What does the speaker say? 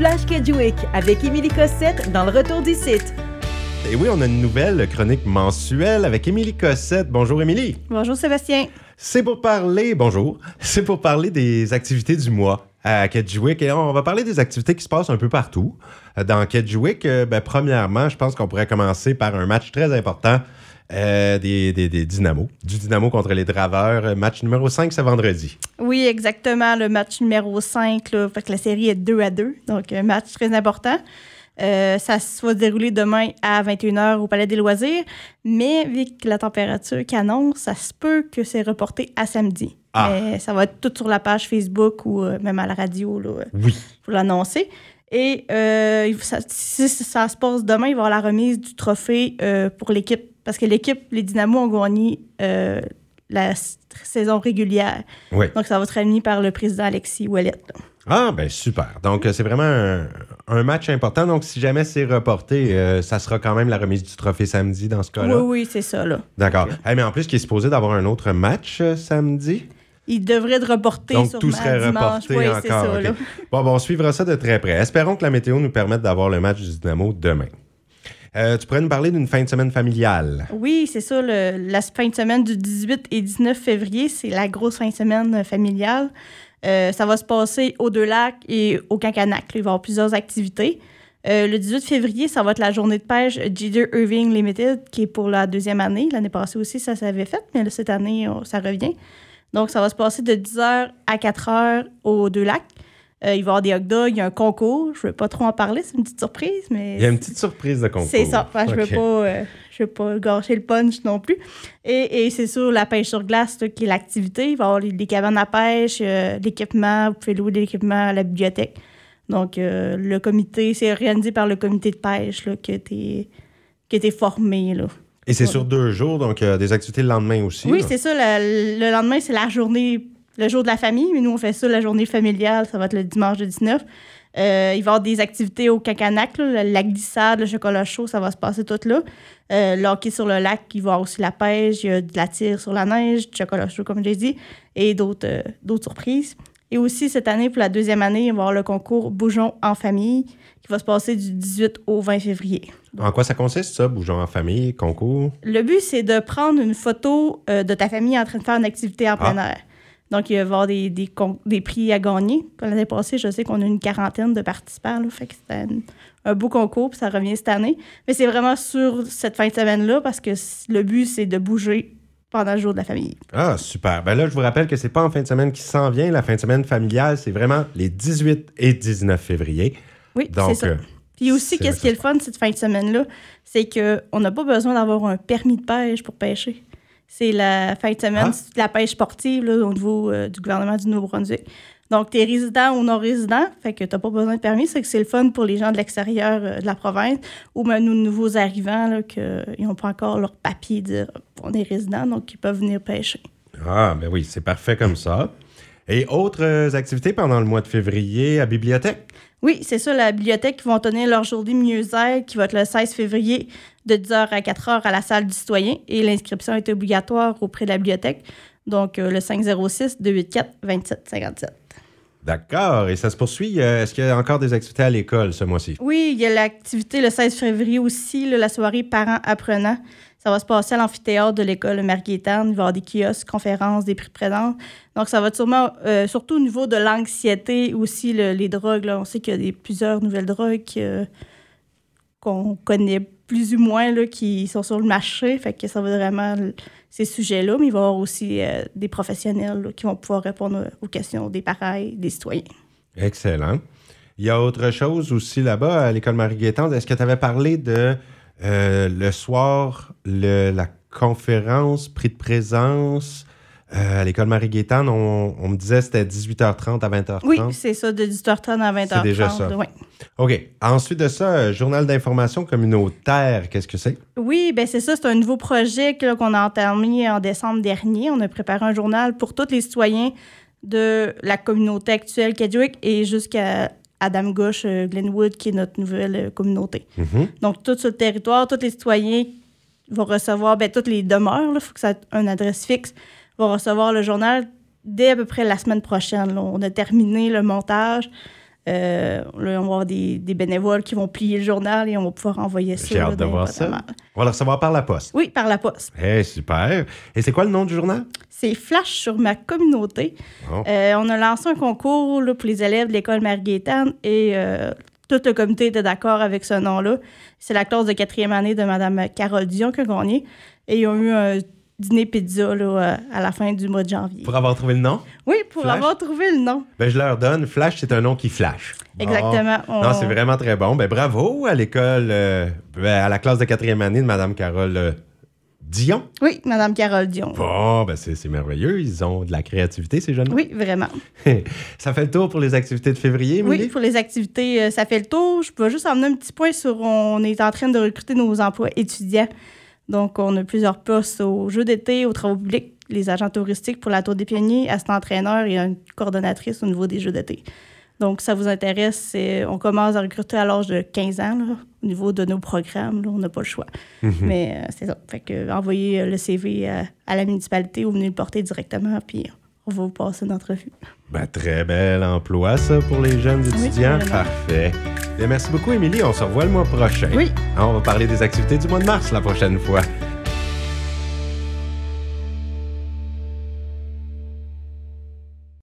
Flash Kedgewick avec Émilie Cossette dans le retour du site. Et oui, on a une nouvelle chronique mensuelle avec Émilie Cossette. Bonjour Émilie. Bonjour Sébastien. C'est pour parler, bonjour, c'est pour parler des activités du mois à Kedgewick. Et on va parler des activités qui se passent un peu partout. Dans Kedgewick, euh, ben, premièrement, je pense qu'on pourrait commencer par un match très important euh, des, des, des. Du Dynamo contre les Draveurs. Match numéro 5, c'est vendredi. Oui, exactement. Le match numéro 5. Là, fait que la série est 2 à 2. Donc, un match très important. Euh, ça va se dérouler demain à 21h au Palais des Loisirs. Mais vu que la température qu'annonce, ça se peut que c'est reporté à samedi. Ah. Ça va être tout sur la page Facebook ou euh, même à la radio là, Oui. pour l'annoncer. Et euh, ça- si ça se passe demain, il va y avoir la remise du trophée euh, pour l'équipe. Parce que l'équipe, les Dynamos ont gagné euh, la saison régulière. Oui. Donc, ça va être remis par le président Alexis Ouellet. Ah, ben super. Donc, euh, c'est vraiment un, un match important. Donc, si jamais c'est reporté, euh, ça sera quand même la remise du trophée samedi dans ce cas-là. Oui, oui, c'est ça. Là. D'accord. Mais en plus, qui est supposé d'avoir un autre match euh, samedi? Il devrait être reporté Donc, tout serait dimanche. reporté Oui, encore. ça. Bon, bon, on suivra ça de très près. Espérons que la météo nous permette d'avoir le match du Dynamo demain. Euh, tu pourrais nous parler d'une fin de semaine familiale. Oui, c'est ça. le- la fin de semaine du 18 et 19 février, c'est la grosse fin de semaine familiale. Euh, ça va se passer aux Deux Lacs et au Cancanac. Il va y avoir plusieurs activités. Euh, le 18 février, ça va être la journée de pêche Jeter Irving Limited, qui est pour la deuxième année. L'année passée aussi, ça s'avait fait, mais cette année, ça revient. Donc, ça va se passer de 10h à 4h aux Deux Lacs. Euh, il va y avoir des hot dogs, il y a un concours. Je ne vais pas trop en parler, c'est une petite surprise, mais Il y a une petite surprise de concours. c'est ça. Enfin, Je ne veux, pas, euh, veux pas gâcher le punch non plus. Et, et c'est sûr, la pêche sur glace, là, qui est l'activité. Il va y avoir les, les cabanes à pêche, euh, l'équipement. Vous pouvez louer de l'équipement à la bibliothèque. Donc, le comité, c'est organisé par le comité de pêche là, qui a été, qui a été formé. Là. Et c'est sur deux jours, donc euh, des activités le lendemain aussi. Oui, là. c'est ça. Le, le lendemain, c'est la journée, le jour de la famille, mais nous, on fait ça la journée familiale. Ça va être le dimanche de 19. Euh, il va y avoir des activités au Cacanac, là, la glissade, le chocolat chaud, ça va se passer tout là. Euh, le hockey sur le lac, il va y avoir aussi la pêche, il y a de la tire sur la neige, du chocolat chaud, comme j'ai dit, et d'autres euh, d'autres surprises. Et aussi, cette année, pour la deuxième année, il va y avoir le concours Bougeons en famille, qui va se passer du 18 au 20 février. En quoi ça consiste, ça, bougeons en famille, concours? Le but, c'est de prendre une photo euh, de ta famille en train de faire une activité en plein Ah. air. Donc, il va y avoir des, des, prix à gagner. L'année passée, je sais qu'on a une quarantaine de participants. Là, fait que c'était un, un beau concours, puis ça revient cette année. Mais c'est vraiment sur cette fin de semaine-là, parce que le but, c'est de bouger pendant le jour de la famille. Ah, super. Ben là, je vous rappelle que c'est pas en fin de semaine qui s'en vient. La fin de semaine familiale, c'est vraiment les 18 et 19 février. Oui, c'est ça. euh, Puis aussi, qu'est-ce que qui est le fun cette fin de semaine-là, c'est qu'on n'a pas besoin d'avoir un permis de pêche pour pêcher. C'est la fin de semaine, Ah. de la pêche sportive là, au niveau euh, du gouvernement du Nouveau-Brunswick. Donc, tu es résident ou non résident, fait que tu n'as pas besoin de permis. C'est que c'est le fun pour les gens de l'extérieur euh, de la province ou même nos nouveaux arrivants qu'ils n'ont pas encore leur papier de dire on est résident, donc ils peuvent venir pêcher. Ah, ben oui, c'est parfait comme ça. Et autres euh, activités pendant le mois de février à bibliothèque? Oui, c'est ça, la bibliothèque qui vont tenir leur journée mieux-être qui va être le 16 février de 10h à 4h à la salle du citoyen et l'inscription est obligatoire auprès de la bibliothèque. Donc, euh, le 506-284-2757. D'accord. Et ça se poursuit. euh, Est-ce qu'il y a encore des activités à l'école ce mois-ci? Oui, il y a l'activité le 16 février aussi, là, la soirée parents-apprenants. Ça va se passer à l'amphithéâtre de l'école Margueritaine. Il va y avoir des kiosques, conférences, des prix présents. Donc, ça va sûrement, euh, surtout au niveau de l'anxiété, aussi le- les drogues. On sait qu'il y a plusieurs nouvelles drogues euh, qu'on connaît plus ou moins là, qui sont sur le marché. Fait que ça va vraiment ces sujets-là. Mais il va y avoir aussi euh, des professionnels qui vont pouvoir répondre aux questions des parents et des citoyens. Excellent. Il y a autre chose aussi là-bas à l'école Marie-Gaétande. Est-ce que tu avais parlé de euh, le soir, le- la conférence, prix de présence euh, à l'école Marie-Gaétande? On, on me disait que c'était 18h30 à 20h30. Oui, c'est ça, de 18h30 à 20h30. C'est déjà ça. oui. OK. Ensuite de ça, euh, journal d'information communautaire, qu'est-ce que c'est? Oui, ben c'est ça, c'est un nouveau projet qu'on a entamé en décembre dernier. On a préparé un journal pour tous les citoyens de la communauté actuelle Kedgewick et jusqu'à Adam Gauche, euh, Glenwood, qui est notre nouvelle euh, communauté. Mhm. Donc, tout le territoire, tous les citoyens vont recevoir, ben, toutes les demeures, il faut que ça ait une adresse fixe, vont recevoir le journal dès à peu près la semaine prochaine. là. On a terminé le montage. Euh, là, on va avoir des, des bénévoles qui vont plier le journal et on va pouvoir envoyer ça. J'ai là, hâte de voir ça. On va le recevoir par la poste. Oui, par la poste. Eh, super. Et c'est quoi le nom du journal? C'est Flash sur ma communauté. Bon. Euh, on a lancé un concours là, pour les élèves de l'école Marie-Gaétane et euh, tout le comité était d'accord avec ce nom-là. C'est la classe de quatrième année de Mme Carole Dion qui a gagné. Et ils ont eu un dîner pizza là, euh, à la fin du mois de janvier. Pour avoir trouvé le nom? Oui, pour Flash? avoir trouvé le nom. Ben, je leur donne. Flash, c'est un nom qui flash. Exactement. On- Non, c'est vraiment très bon. Ben, bravo à l'école, euh, ben, à la classe de quatrième année de Mme Carole euh, Dion. Oui, Mme Carole Dion. Bon, ben, c'est merveilleux. Ils ont de la créativité, ces jeunes Oui, vraiment. Ça fait le tour pour les activités de février, Émilie? Oui, pour les activités, ça fait le tour. Je peux juste emmener un petit point sur on est en train de recruter nos emplois étudiants. Donc, on a plusieurs postes aux jeux d'été, aux travaux publics, les agents touristiques pour la Tour des Pionniers, assistant entraîneur et une coordonnatrice au niveau des jeux d'été. Donc, ça vous intéresse, on commence à recruter à l'âge de 15 ans, là, au niveau de nos programmes, là, on n'a pas le choix. Mais euh, c'est ça. Fait que euh, envoyez euh, le CV à, à la municipalité ou venez le porter directement, puis on va vous passer une entrevue. Ben, très bel emploi, ça, pour les jeunes étudiants. Parfait. Bien, merci beaucoup, Émilie. On se revoit le mois prochain. Oui. On va parler des activités du mois de mars la prochaine fois.